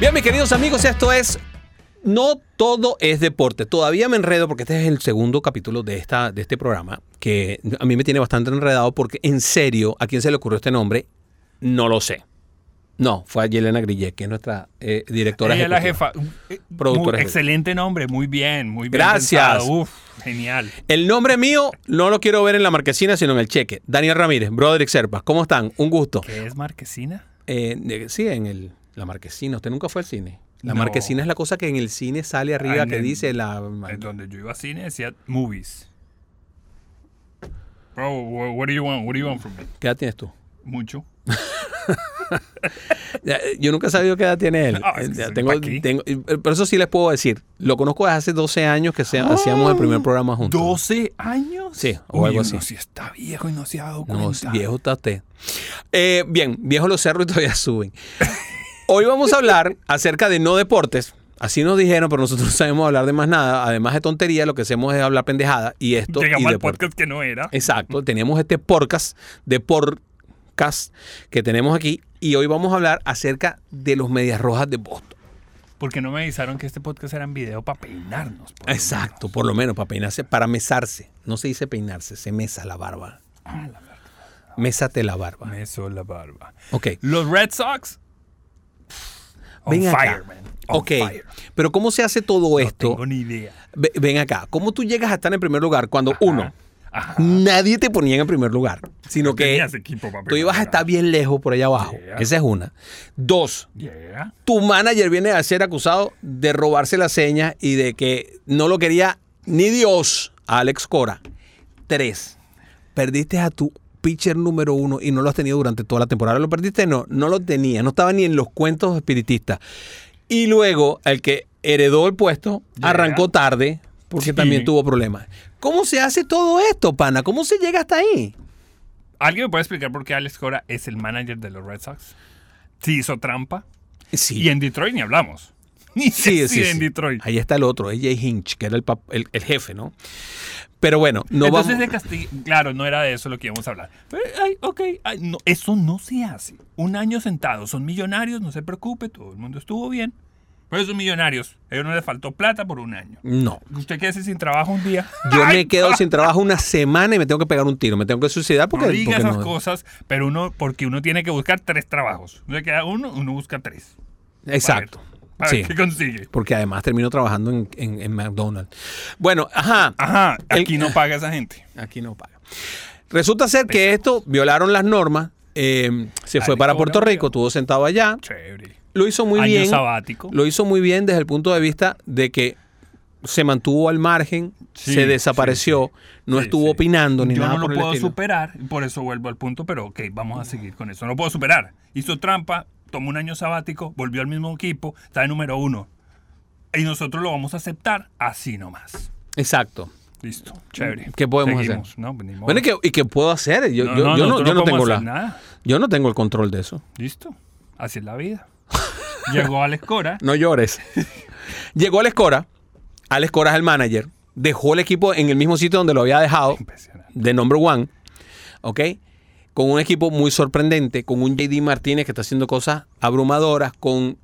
Bien, mis queridos amigos, esto es No todo es deporte. Todavía me enredo porque este es el segundo capítulo de, esta, de este programa que a mí me tiene bastante enredado porque en serio, ¿a quién se le ocurrió este nombre? No lo sé. No, fue a Yelena Grillet, que es nuestra eh, directora Ella es la ejecutiva. jefa. Productora muy- ejecutiva. excelente nombre, muy bien, muy bien. Gracias. Uf, genial. El nombre mío no lo quiero ver en la marquesina, sino en el cheque. Daniel Ramírez, Broderick Serpa. ¿Cómo están? Un gusto. ¿Qué es Marquesina? Eh, sí, en el, la marquesina. ¿Usted nunca fue al cine? La No. marquesina es la cosa que en el cine sale arriba Ah, en que el- dice la... En donde yo iba a cine decía movies. Bro, wha- what do you want? What do you want from me? ¿Qué edad tienes tú? Mucho. Eh, Yo nunca he sabido qué edad tiene él. Ah, es Eh, que tengo, tengo- eh, pero eso sí les puedo decir. Lo conozco desde hace 12 años que se- hacíamos el primer programa juntos. ¿12 años? Sí, o Uy, algo así. sí está viejo y no se ha dado No, cuenta. viejo está usted. Eh, bien, viejo los cerros y todavía suben. Hoy vamos a hablar acerca de no deportes. Así nos dijeron, pero nosotros no sabemos hablar de más nada. Además de tontería, lo que hacemos es hablar pendejada y esto. y Llegamos al deporte. podcast que no era. Exacto, teníamos este podcast de podcast que tenemos aquí y hoy vamos a hablar acerca de los Medias Rojas de Boston. Porque no me avisaron que este podcast era en video para peinarnos. por Exacto, por lo menos para peinarse, para mesarse. No se dice peinarse, se mesa la barba. Ah, Mésate la barba. Me hizo la barba. Ok. Los Red Sox. On Ven acá. fire, man. On Ok. fire. Pero ¿cómo se hace todo No esto? tengo ni idea. Ve- Ven acá. ¿Cómo tú llegas a estar en primer lugar cuando, uno, Ajá. nadie te ponía en primer lugar, sino que equipo tú ibas a estar bien lejos por allá abajo? Yeah. Esa es una. Dos, Yeah. tu manager viene a ser acusado de robarse la seña y de que no lo quería ni Dios a Alex Cora. Tres, perdiste a tu pitcher número uno y no lo has tenido durante toda la temporada. ¿Lo perdiste? No, no lo tenía, no estaba ni en los cuentos espiritistas. Y luego, el que heredó el puesto Yeah. arrancó tarde porque Sí. también tuvo problemas. ¿Cómo se hace todo esto, pana? ¿Cómo se llega hasta ahí? ¿Alguien me puede explicar por qué Alex Cora es el manager de los Red Sox? Sí hizo trampa. Sí. Y en Detroit ni hablamos. Ni Sí, sí, en. Detroit. Ahí está el otro, AJ Hinch, que era el, el- el jefe, ¿no? Pero bueno, no Entonces vamos. de castigo, claro, no era de eso lo que íbamos a hablar. Pero, ay, ok, ay, no, eso no se hace. Un año sentado, son millonarios, no se preocupe, todo el mundo estuvo bien. Pero son millonarios, a ellos no les faltó plata por un año. No. ¿Usted queda sin trabajo un día? Yo Ay, me quedo sin trabajo una semana y me tengo que pegar un tiro, me tengo que suicidar porque. No diga porque esas no- cosas, pero uno, porque uno tiene que buscar tres trabajos. No se queda uno, uno busca tres. Exacto. A ver, Sí. ¿qué consigue? Porque además termino trabajando en, en- en McDonald's. Bueno, ajá. Ajá, El- aquí no paga esa gente. Aquí no paga. Resulta ser que esto violaron las normas. eh, se fue para Puerto. Rico, estuvo sentado allá. Chévere. Lo hizo muy Año bien. sabático. Lo hizo muy bien desde el punto de vista de que se mantuvo al margen, Sí, se desapareció, no Sí, estuvo opinando ni Yo nada no por lo el puedo estilo. superar, por eso vuelvo al punto, pero ok, vamos a seguir con eso. No lo puedo superar. Hizo trampa, tomó un año sabático, volvió al mismo equipo, está de número uno. Y nosotros lo vamos a aceptar así nomás. Exacto. Listo, chévere. ¿Qué podemos Seguimos, hacer? ¿no? Bueno, ¿y qué, y qué puedo hacer? Yo, No, yo- no, yo no, nosotros yo no podemos tengo la, nada. yo no tengo el control de eso. Listo, así es la vida. Llegó Alex Cora. No llores. Llegó Alex Cora. Alex Cora es el manager. Dejó el equipo en el mismo sitio donde lo había dejado, Impresionante. de number one. ¿Ok? Con un equipo muy sorprendente, con un JD Martínez que está haciendo cosas abrumadoras, con,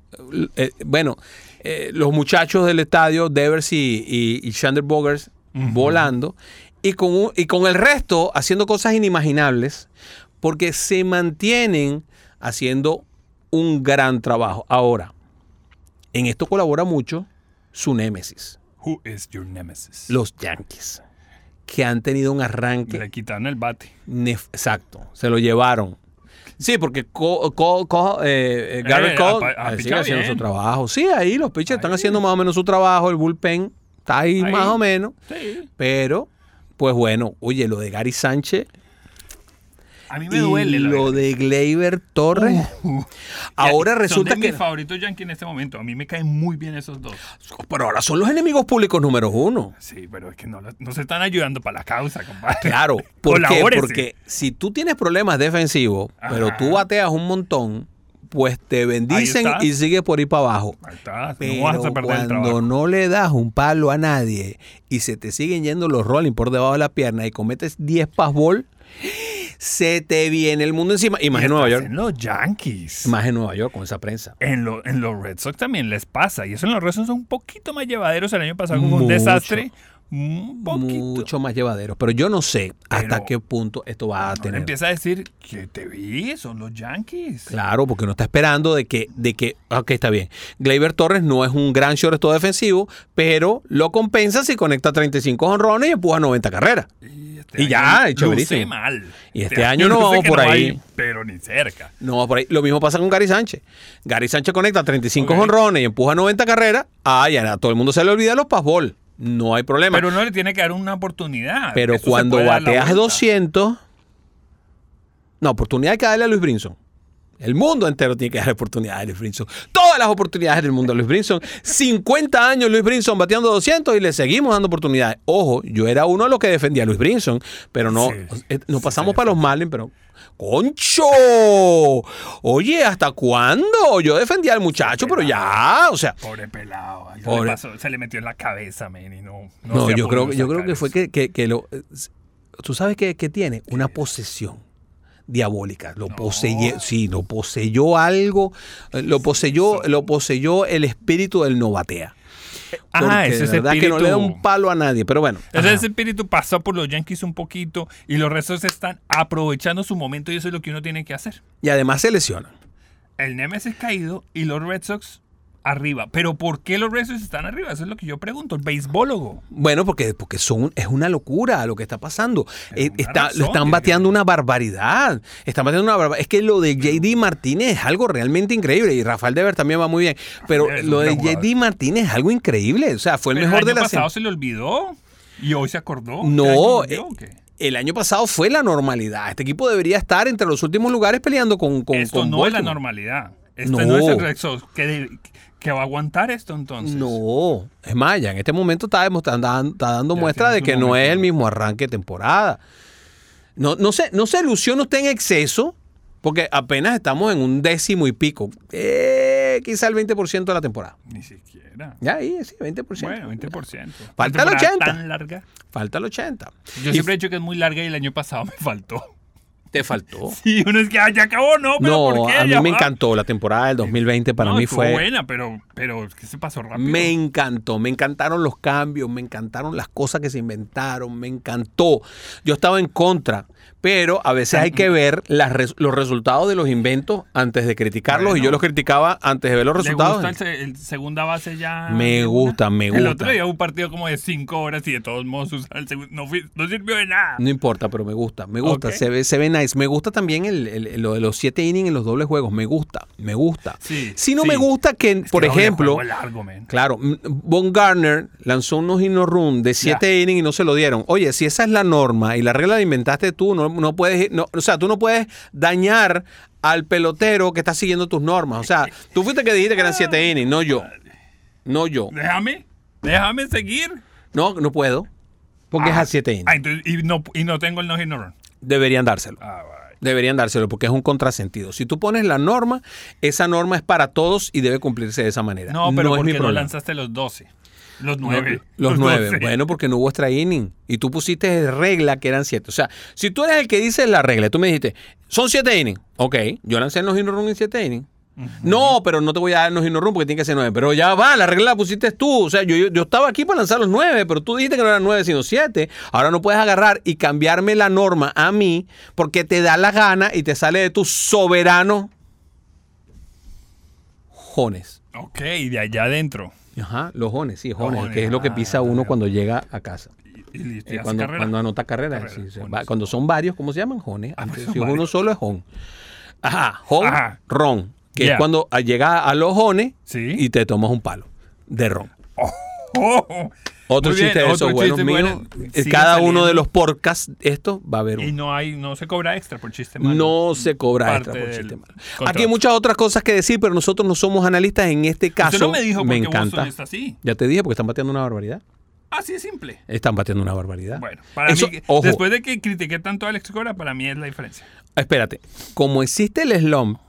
eh, bueno, eh, los muchachos del estadio, Devers y, y, y Chandler Bogers, volando, y con, un- y con el resto haciendo cosas inimaginables, porque se mantienen haciendo un gran trabajo. Ahora, en esto colabora mucho su némesis, Who is your nemesis? los Yankees, que han tenido un arranque Le quitaron el bate. Exacto, se lo llevaron. Sí, porque Co- Co- Co- eh, eh, Garrett Eh, Cole eh, sigue haciendo bien. su trabajo. Sí, ahí los pitchers están haciendo más o menos su trabajo, el bullpen está ahí, Ahí. más o menos. Sí. Pero, pues bueno, oye, lo de Gary Sánchez A mí me y duele. lo de Gleyber Torres. Ahora Son resulta de que... mis favoritos Yankee en este momento. A mí me caen muy bien esos dos. Pero ahora son los enemigos públicos número uno. Sí, pero es que no, se están ayudando para la causa, compadre. Claro, ¿por qué? Porque si tú tienes problemas defensivos, pero tú bateas un montón, pues te bendicen y sigues por ahí para abajo. Ahí está, Pero no vas a perder cuando no le das un palo a nadie y se te siguen yendo los rolling por debajo de la pierna y cometes 10 passball, se te viene el mundo encima. Y más en Nueva York. En los Yankees. Más en Nueva York con esa prensa. En, lo- en los Red Sox también les pasa. Y eso en los Red Sox son un poquito más llevaderos. El año pasado fue un desastre. Un poquito. Mucho más llevaderos. Pero yo no sé hasta qué punto esto va a Ahora tener. empieza a decir que te vi, son los Yankees. Claro, porque uno está esperando de que, de que, ok, está bien. Gleyber Torres no es un gran shortstop defensivo, pero lo compensa si conecta 35 honrones y empuja 90 carreras. Y, este Y ya, luce mal. Y este año no vamos por ahí. pero ni cerca. No va por ahí. Lo mismo pasa con Gary Sánchez. Gary Sánchez conecta 35 Ok. honrones y empuja 90 carreras. Ah, ya a todo el mundo se le olvida los passball. No hay problema. Pero uno le tiene que dar una oportunidad. Pero cuando bateas vuelta. 200, no, oportunidad hay que darle a Luis Brinson. El mundo entero tiene que darle oportunidad a Luis Brinson. Todas las oportunidades del mundo a Luis Brinson. 50 años Luis Brinson bateando 200 y le seguimos dando oportunidades. Ojo, yo era uno de los que defendía a Luis Brinson, pero no, Sí, eh, nos pasamos sí, para los Marlins, pero... ¡Concho! Oye, ¿hasta cuándo? Yo defendía al muchacho, pero ya, o sea... Pobre pelado. Pobre- le pasó, se le metió en la cabeza, men, y no. No, No, yo creo, yo creo que fue que, que- que lo... ¿Tú sabes qué, qué tiene? Una posesión diabólica. Lo poseyó, sí, lo poseyó algo, eh, lo poseyó, lo poseyó el espíritu del novatea. Ah, ese es verdad que no le da un espíritu. palo a nadie, pero bueno. Ese espíritu pasó por los Yankees un poquito y los restos están aprovechando su momento y eso es lo que uno tiene que hacer. Y además se lesionan. El Nemesis caído y los Red Sox arriba. Pero ¿por qué los Red Sox están arriba? Eso es lo que yo pregunto. El beisbólogo. Bueno, porque, porque son, es una locura lo que está pasando. Es Eh, una está- razón, lo están bateando una barbaridad. Están bateando una barbaridad. Es que lo de JD Martínez es algo realmente increíble. Y Rafael Dever también va muy bien. Pero lo de. JD Martínez es algo increíble. O sea, fue el Pero mejor el de año la pasado se le olvidó y hoy se acordó. ¿Qué No, eh? El año pasado fue la normalidad. Este equipo debería estar entre los últimos lugares peleando con, con, Esto con no es la normalidad. Esto No. no, es el Red Sox que, que va a aguantar esto entonces. No, es más, ya en este momento está, dando muestra de que no es el mismo arranque de temporada. No, no, se, no se ilusione usted en exceso, porque apenas estamos en un décimo y pico. Eh, quizá el 20% de la temporada. Ni siquiera. Ya ahí, sí, 20%. Bueno, 20%. Falta el Una temporada 80. tan larga. Falta el 80. Yo Y siempre he dicho que es muy larga y el año pasado me faltó. Te faltó. Sí, uno es que ah, ya acabó, no, pero No, ¿por qué? a mí me encantó la temporada del 2020. Para No, mí fue... buena, pero, pero que se pasó rápido. Me encantó, me encantaron los cambios, me encantaron las cosas que se inventaron, me encantó. Yo estaba en contra, pero a veces hay que ver las res- los resultados de los inventos antes de criticarlos y yo los criticaba antes de ver los ¿Le resultados. gusta el, el segunda base ya? Me gusta, me El gusta. otro día hubo un partido como de cinco horas y de todos modos usar el segundo. No, sirvió de nada. No importa, pero me gusta, me gusta, se, ve, se ve nice. Me gusta también el, el- lo de los siete innings en los dobles juegos, me gusta, me gusta. Sí, si no sí. me gusta que, Es por ejemplo, largo. Claro, Von Garner lanzó unos no run de 7 innings y no se lo dieron. Oye, si esa es la norma y la regla la inventaste tú, no, no puedes, no, o sea, tú no puedes dañar al pelotero que está siguiendo tus normas. O sea, tú fuiste que dijiste que eran 7 innings, no yo. No yo. Déjame, déjame seguir. No, no puedo. Porque es Ah, a 7 innings. Ah, entonces, y, no, y no tengo el no hit no run. Deberían dárselo. Ah. Deberían dárselo porque es un contrasentido. Si tú pones la norma, esa norma es para todos y debe cumplirse de esa manera. No, pero es ¿por mi qué no lanzaste los 12? Los No, 9. Los, nueve. Bueno, porque no hubo extra inning. Y tú pusiste regla que eran siete. O sea, si tú eres el que dice la regla, tú me dijiste, son siete innings. Ok, yo lancé el no run en siete innings. No, pero no te voy a dar el no run porque tiene que ser nueve. Pero ya va, la regla la pusiste tú. O sea, yo, yo, yo estaba aquí para lanzar los nueve, pero tú dijiste que no eran nueve, sino siete. Ahora no puedes agarrar y cambiarme la norma a mí porque te da la gana y te sale de tu soberano jones. Ok, y de allá adentro. Ajá, los jones, sí, jones, jones, que es lo que pisa ah, uno ya. cuando llega a casa. Y, y listo, Eh, y hace cuando, carrera. cuando anota carrera, Carrera, sí. Va- cuando son varios, ¿cómo se llaman? Jones. Ah, si es uno solo es jon. Ajá, jon, Ajá. ron. Que es cuando ah, llega a los jones Sí. y te tomas un palo de ron. Oh, Otro bien, chiste de esos otro buenos chiste míos. bueno. Eh, Cada uno de los podcasts, esto va a haber y uno. no hay, no se cobra extra por chiste malo. No se cobra Parte extra por chiste malo. Aquí hay muchas otras cosas que decir, pero nosotros no somos analistas en este caso. Usted no me dijo me encanta. Está así. Ya te dije porque están bateando una barbaridad. Así de simple. Están bateando una barbaridad. Bueno, para Eso- mí, ojo. después de que critiqué tanto a Alex Cora, para mí es la diferencia. Espérate, como existe el slump,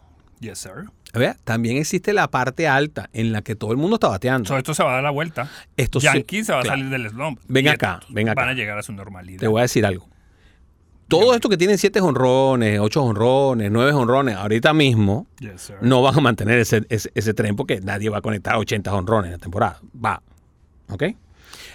Yes, sir. Vea, también existe la parte alta en la que todo el mundo está bateando. So, esto se va a dar la vuelta. Esto sí, Yankees se va a salir del slump. Ven acá, ven acá. Van a llegar a su normalidad. Te voy a decir algo. Todo esto que tienen siete honrones, ocho honrones, nueve honrones, ahorita mismo Yes, no van a mantener ese, ese, ese tren porque nadie va a conectar 80 honrones en la temporada. Va. ¿Ok?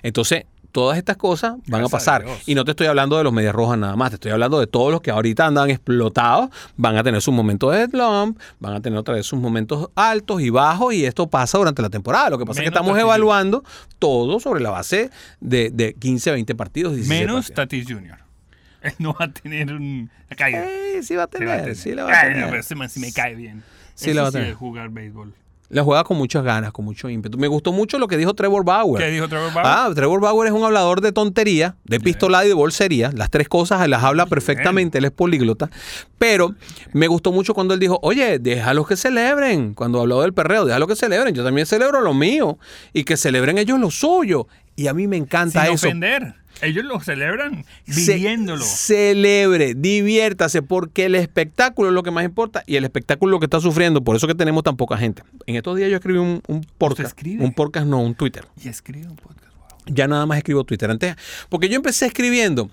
Entonces, todas estas cosas van Gracias a pasar. Y no te estoy hablando de los medias rojas nada más, te estoy hablando de todos los que ahorita andan explotados, van a tener sus momentos de slump, van a tener otra vez sus momentos altos y bajos, y esto pasa durante la temporada. Lo que pasa es que estamos Tatis evaluando todo sobre la base de, de 15, 20 partidos. 16 Menos partidos. Tatis Jr. Él no va a tener un. Cae. Eh, sí va a Sí va a tener, tener. sí la va a Ay, no, tener. pero ese man sí me cae bien. Sí la va a tener. jugar béisbol. La juega con muchas ganas, con mucho ímpetu. Me gustó mucho lo que dijo Trevor Bauer. ¿Qué dijo Trevor Bauer? Ah, Trevor Bauer es un hablador de tontería, de pistolada y de bolsería. Las tres cosas las habla perfectamente, él es políglota. Pero me gustó mucho cuando él dijo, oye, déjalos que celebren. Cuando habló del perreo, déjalos que celebren. Yo también celebro lo mío. Y que celebren ellos lo suyo. Y a mí me encanta Sin eso. ofender. Ellos lo celebran Ce- viviéndolo. Celebre, diviértase, porque el espectáculo es lo que más importa y el espectáculo es lo que está sufriendo. Por eso que tenemos tan poca gente. En estos días yo escribí un, un podcast. escribe? Un podcast, no, un Twitter. Y escribe un podcast. Ya nada más escribo Twitter. Antes, porque yo empecé escribiendo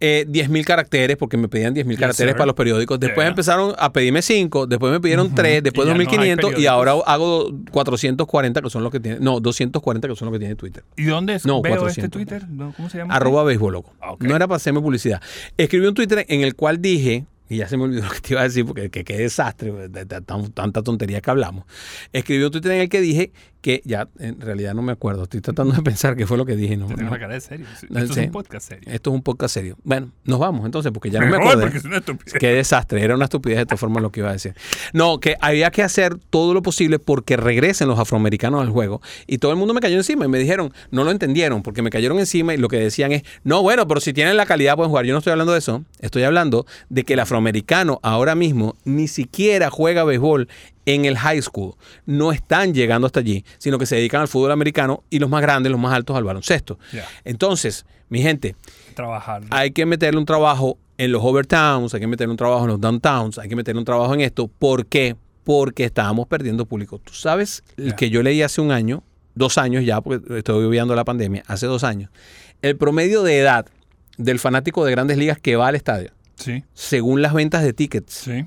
eh, 10.000 caracteres, porque me pedían 10.000 Yes, caracteres para los periódicos. Después Yeah. empezaron a pedirme 5, después me pidieron 3, después Y ya no hay 2.500 y ahora hago 440, que son los que tiene, no, 240, que son los que tiene Twitter. ¿Y dónde es? No, veo 400. este Twitter? No, ¿Cómo se llama? Arroba béisbol, loco. Ah, ok. No era para hacerme publicidad. Escribí un Twitter en el cual dije, y ya se me olvidó lo que te iba a decir, porque que- qué desastre, de, de- de tan- tanta tontería que hablamos. Escribí un Twitter en el que dije que, ya en realidad no me acuerdo, estoy tratando de pensar qué fue lo que dije. No, tengo no. la cara de serio. Esto es un podcast serio. Esto es un podcast serio. Bueno, nos vamos entonces, porque ya no me acuerdo. Qué desastre, era una estupidez de todas formas lo que iba a decir. No, que había que hacer todo lo posible porque regresen los afroamericanos al juego. Y todo el mundo me cayó encima y me dijeron, no lo entendieron, porque me cayeron encima y lo que decían es, no, bueno, pero si tienen la calidad pueden jugar. Yo no estoy hablando de eso, estoy hablando de que el afroamericano ahora mismo ni siquiera juega béisbol en el high school. No están llegando hasta allí, sino que se dedican al fútbol americano y los más grandes, los más altos al baloncesto. Entonces, mi gente, Trabajar. hay que meterle un trabajo en los overtowns, hay que meterle un trabajo en los downtowns, hay que meterle un trabajo en esto. ¿Por qué? Porque estábamos perdiendo público. Tú sabes el que yo leí hace un año, dos años ya, porque estoy viviendo la pandemia, hace dos años. El promedio de edad del fanático de grandes ligas que va al estadio, Sí, según las ventas de tickets, sí.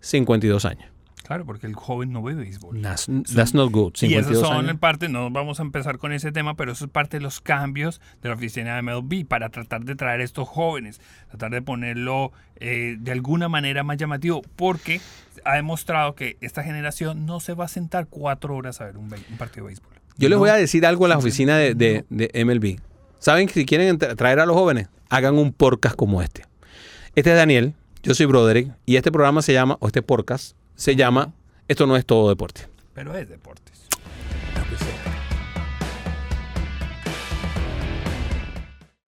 52 años. Claro, porque el joven no ve béisbol. That's, that's not good. Y 52 esos son en parte, no vamos a empezar con ese tema, pero eso es parte de los cambios de la oficina de MLB para tratar de traer a estos jóvenes, tratar de ponerlo eh, de alguna manera más llamativo, porque ha demostrado que esta generación no se va a sentar cuatro horas a ver un, un partido de béisbol. Yo les voy a decir algo a la oficina de, de- de MLB. ¿Saben que si quieren tra- traer a los jóvenes, hagan un podcast como este? Este es Daniel, yo soy Broderick, y este programa se llama, o este podcast, se llama Esto no es todo deporte. Pero es deportes.